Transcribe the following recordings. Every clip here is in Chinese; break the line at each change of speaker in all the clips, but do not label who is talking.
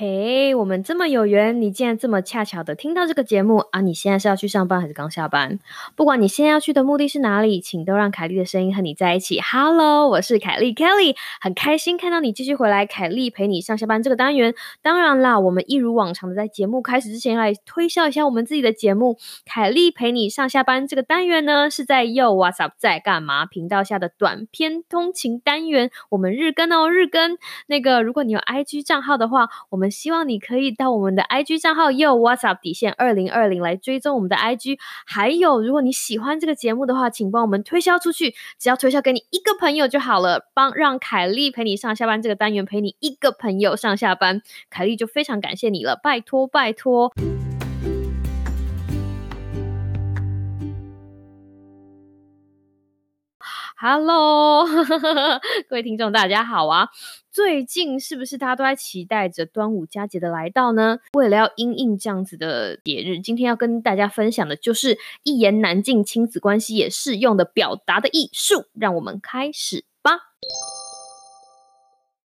嘿，我们这么有缘，你竟然这么恰巧的听到这个节目啊！你现在是要去上班还是刚下班？不管你现在要去的目的是哪里，请都让凯莉的声音和你在一起。Hello，我是凯莉 Kelly，很开心看到你继续回来。凯莉陪你上下班这个单元，当然啦，我们一如往常的在节目开始之前来推销一下我们自己的节目。凯莉陪你上下班这个单元呢，是在 Yo What's Up 在干嘛频道下的短篇通勤单元。我们日更哦，日更。那个，如果你有 IG 账号的话，我们。希望你可以到我们的 IG 账号 Yo WhatsApp 底线二零二零来追踪我们的 IG。还有，如果你喜欢这个节目的话，请帮我们推销出去，只要推销给你一个朋友就好了。帮让凯丽陪你上下班这个单元陪你一个朋友上下班，凯丽就非常感谢你了，拜托拜托。Hello，各位听众，大家好啊！最近是不是大家都在期待着端午佳节的来到呢？为了要因应这样子的节日，今天要跟大家分享的就是一言难尽，亲子关系也适用的表达的艺术。让我们开始吧。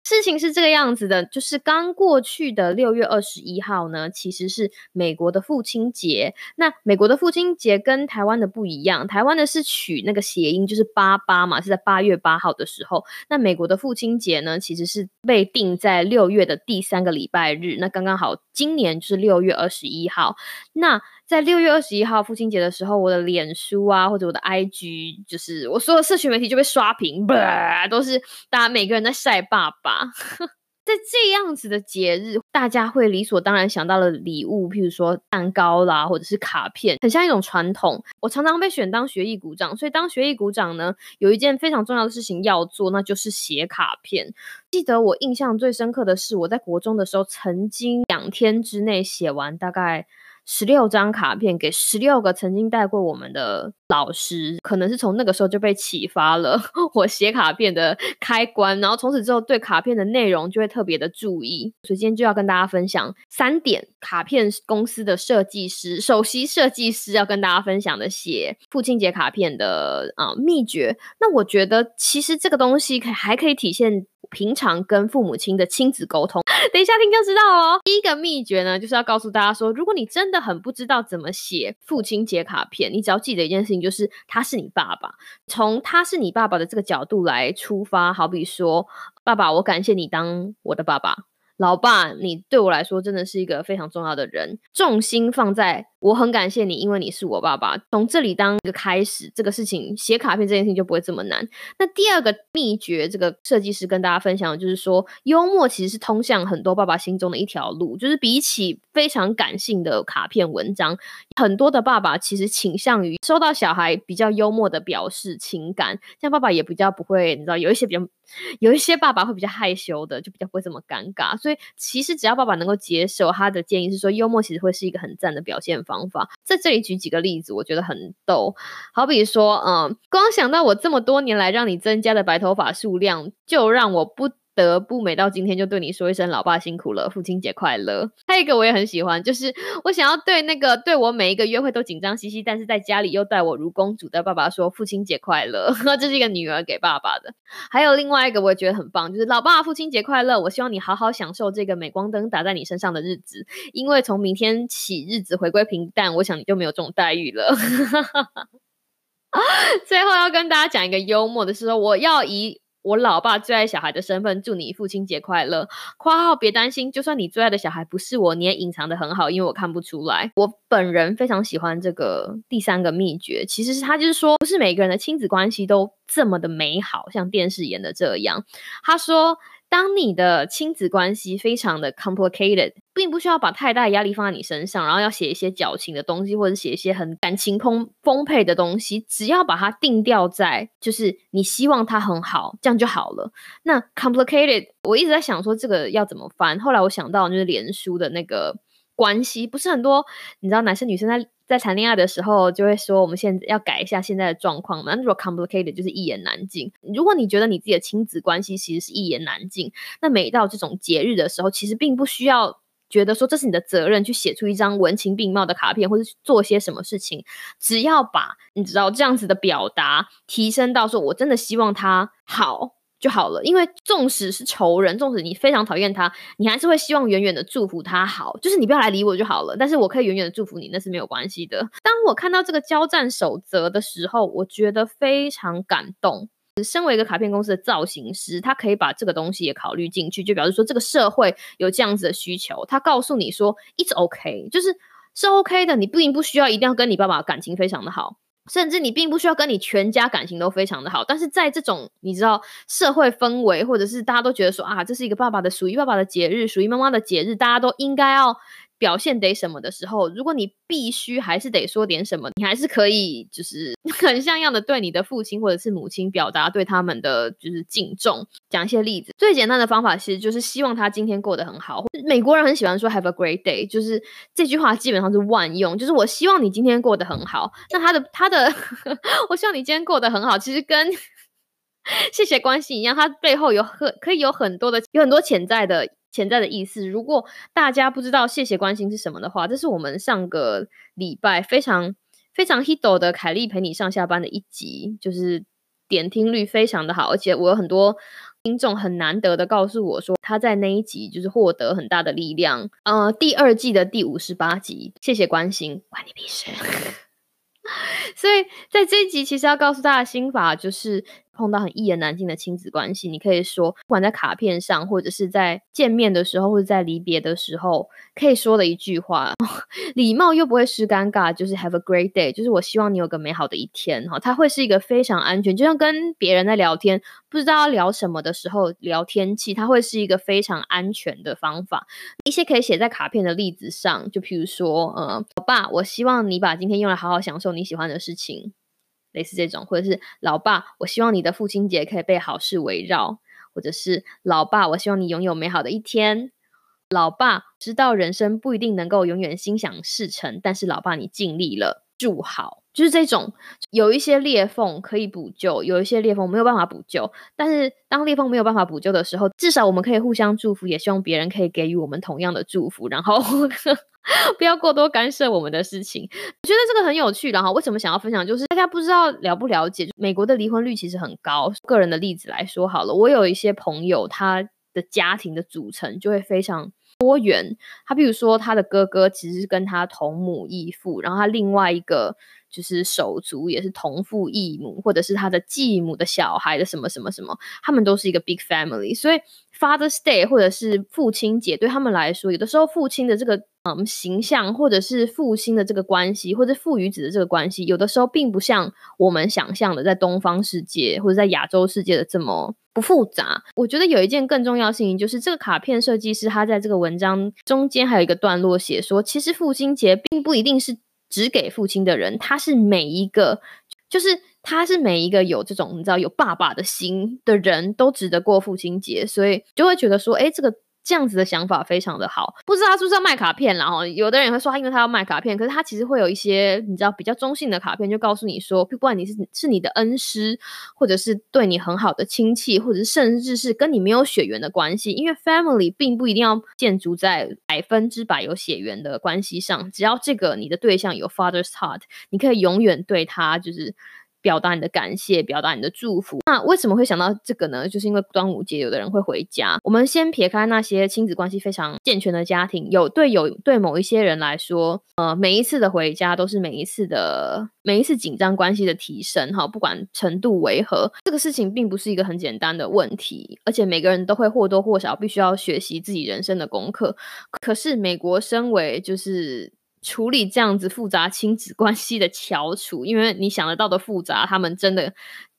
事情是这个样子的，就是刚过去的六月二十一号呢，其实是美国的父亲节。那美国的父亲节跟台湾的不一样，台湾的是取那个谐音，就是八八嘛，是在八月八号的时候。那美国的父亲节呢，其实是被定在六月的第三个礼拜日。那刚刚好，今年就是六月二十一号。那在六月二十一号父亲节的时候，我的脸书啊，或者我的 IG，就是我所有社群媒体就被刷屏，都是大家每个人在晒爸爸。在这样子的节日，大家会理所当然想到了礼物，譬如说蛋糕啦，或者是卡片，很像一种传统。我常常被选当学艺股长，所以当学艺股长呢，有一件非常重要的事情要做，那就是写卡片。记得我印象最深刻的是，我在国中的时候，曾经两天之内写完大概。十六张卡片给十六个曾经带过我们的老师，可能是从那个时候就被启发了 我写卡片的开关，然后从此之后对卡片的内容就会特别的注意。所以今天就要跟大家分享三点卡片公司的设计师、首席设计师要跟大家分享的写父亲节卡片的啊秘诀。那我觉得其实这个东西可还可以体现。平常跟父母亲的亲子沟通，等一下听就知道哦。第一个秘诀呢，就是要告诉大家说，如果你真的很不知道怎么写父亲节卡片，你只要记得一件事情，就是他是你爸爸，从他是你爸爸的这个角度来出发。好比说，爸爸，我感谢你当我的爸爸。老爸，你对我来说真的是一个非常重要的人，重心放在我很感谢你，因为你是我爸爸。从这里当一个开始，这个事情写卡片这件事情就不会这么难。那第二个秘诀，这个设计师跟大家分享的就是说，幽默其实是通向很多爸爸心中的一条路。就是比起非常感性的卡片文章，很多的爸爸其实倾向于收到小孩比较幽默的表示情感，像爸爸也比较不会，你知道有一些比较。有一些爸爸会比较害羞的，就比较不会这么尴尬。所以其实只要爸爸能够接受，他的建议是说，幽默其实会是一个很赞的表现方法。在这里举几个例子，我觉得很逗。好比说，嗯，光想到我这么多年来让你增加的白头发数量，就让我不。得不每到今天就对你说一声“老爸辛苦了，父亲节快乐”。还有一个我也很喜欢，就是我想要对那个对我每一个约会都紧张兮兮，但是在家里又待我如公主的爸爸说“父亲节快乐”。这是一个女儿给爸爸的。还有另外一个我也觉得很棒，就是“老爸父亲节快乐”。我希望你好好享受这个镁光灯打在你身上的日子，因为从明天起日子回归平淡，我想你就没有这种待遇了。最后要跟大家讲一个幽默的是说，我要以。我老爸最爱小孩的身份，祝你父亲节快乐。括号别担心，就算你最爱的小孩不是我，你也隐藏的很好，因为我看不出来。我本人非常喜欢这个第三个秘诀，其实是他就是说，不是每个人的亲子关系都这么的美好，像电视演的这样。他说。当你的亲子关系非常的 complicated，并不需要把太大的压力放在你身上，然后要写一些矫情的东西，或者写一些很感情丰丰沛的东西，只要把它定调在就是你希望它很好，这样就好了。那 complicated，我一直在想说这个要怎么翻，后来我想到就是连书的那个关系，不是很多，你知道男生女生在。在谈恋爱的时候，就会说我们现在要改一下现在的状况嘛。如果 complicated 就是一言难尽。如果你觉得你自己的亲子关系其实是一言难尽，那每到这种节日的时候，其实并不需要觉得说这是你的责任去写出一张文情并茂的卡片，或者做些什么事情。只要把你知道这样子的表达提升到说我真的希望他好。就好了。因为纵使是仇人，纵使你非常讨厌他，你还是会希望远远的祝福他好，就是你不要来理我就好了。但是我可以远远的祝福你，那是没有关系的。当我看到这个交战守则的时候，我觉得非常感动。身为一个卡片公司的造型师，他可以把这个东西也考虑进去，就表示说这个社会有这样子的需求。他告诉你说，it's OK，就是是 OK 的，你并不需要一定要跟你爸爸感情非常的好。甚至你并不需要跟你全家感情都非常的好，但是在这种你知道社会氛围，或者是大家都觉得说啊，这是一个爸爸的属于爸爸的节日，属于妈妈的节日，大家都应该要。表现得什么的时候，如果你必须还是得说点什么，你还是可以就是 很像样的对你的父亲或者是母亲表达对他们的就是敬重。讲一些例子，最简单的方法其实就是希望他今天过得很好。美国人很喜欢说 “Have a great day”，就是这句话基本上是万用，就是我希望你今天过得很好。那他的他的 我希望你今天过得很好，其实跟谢谢关系一样，它背后有很可以有很多的有很多潜在的。潜在的意思，如果大家不知道谢谢关心是什么的话，这是我们上个礼拜非常非常 hit 的凯莉陪你上下班的一集，就是点听率非常的好，而且我有很多听众很难得的告诉我说他在那一集就是获得很大的力量。呃，第二季的第五十八集，谢谢关心，关你屁事。所以在这一集，其实要告诉大家心法就是。碰到很一言难尽的亲子关系，你可以说，不管在卡片上，或者是在见面的时候，或者在离别的时候，可以说的一句话，礼貌又不会失尴尬，就是 Have a great day，就是我希望你有个美好的一天哈。它会是一个非常安全，就像跟别人在聊天，不知道要聊什么的时候聊天气，它会是一个非常安全的方法。一些可以写在卡片的例子上，就譬如说，呃，爸，我希望你把今天用来好好享受你喜欢的事情。类似这种，或者是老爸，我希望你的父亲节可以被好事围绕；或者是老爸，我希望你拥有美好的一天。老爸知道人生不一定能够永远心想事成，但是老爸你尽力了，祝好。就是这种有一些裂缝可以补救，有一些裂缝没有办法补救。但是当裂缝没有办法补救的时候，至少我们可以互相祝福，也希望别人可以给予我们同样的祝福。然后。不要过多干涉我们的事情，我觉得这个很有趣。然后为什么想要分享，就是大家不知道了不了解，美国的离婚率其实很高。个人的例子来说好了，我有一些朋友，他的家庭的组成就会非常多元。他比如说，他的哥哥其实是跟他同母异父，然后他另外一个就是手足也是同父异母，或者是他的继母的小孩的什么什么什么，他们都是一个 big family。所以 Father's Day 或者是父亲节对他们来说，有的时候父亲的这个。嗯，形象或者是父亲的这个关系，或者父与子的这个关系，有的时候并不像我们想象的，在东方世界或者在亚洲世界的这么不复杂。我觉得有一件更重要的事情，就是这个卡片设计师他在这个文章中间还有一个段落写说，其实父亲节并不一定是只给父亲的人，他是每一个，就是他是每一个有这种你知道有爸爸的心的人都值得过父亲节，所以就会觉得说，哎，这个。这样子的想法非常的好，不知道他是不是要卖卡片，然后有的人会说因为他要卖卡片，可是他其实会有一些你知道比较中性的卡片，就告诉你说，不管你是是你的恩师，或者是对你很好的亲戚，或者是甚至是跟你没有血缘的关系，因为 family 并不一定要建筑在百分之百有血缘的关系上，只要这个你的对象有 father's heart，你可以永远对他就是。表达你的感谢，表达你的祝福。那为什么会想到这个呢？就是因为端午节，有的人会回家。我们先撇开那些亲子关系非常健全的家庭，有对有对某一些人来说，呃，每一次的回家都是每一次的每一次紧张关系的提升。哈，不管程度为何，这个事情并不是一个很简单的问题，而且每个人都会或多或少必须要学习自己人生的功课。可是美国身为就是。处理这样子复杂亲子关系的翘楚，因为你想得到的复杂，他们真的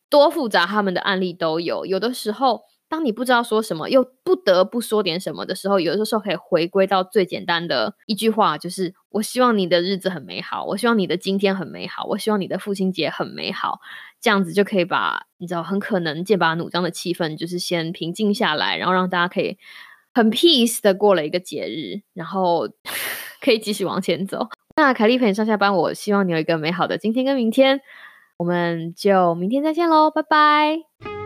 多复杂，他们的案例都有。有的时候，当你不知道说什么，又不得不说点什么的时候，有的时候可以回归到最简单的一句话，就是“我希望你的日子很美好，我希望你的今天很美好，我希望你的父亲节很美好”，这样子就可以把你知道很可能剑拔弩张的气氛，就是先平静下来，然后让大家可以很 peace 的过了一个节日，然后。可以继续往前走。那凯丽陪你上下班，我希望你有一个美好的今天跟明天。我们就明天再见喽，拜拜。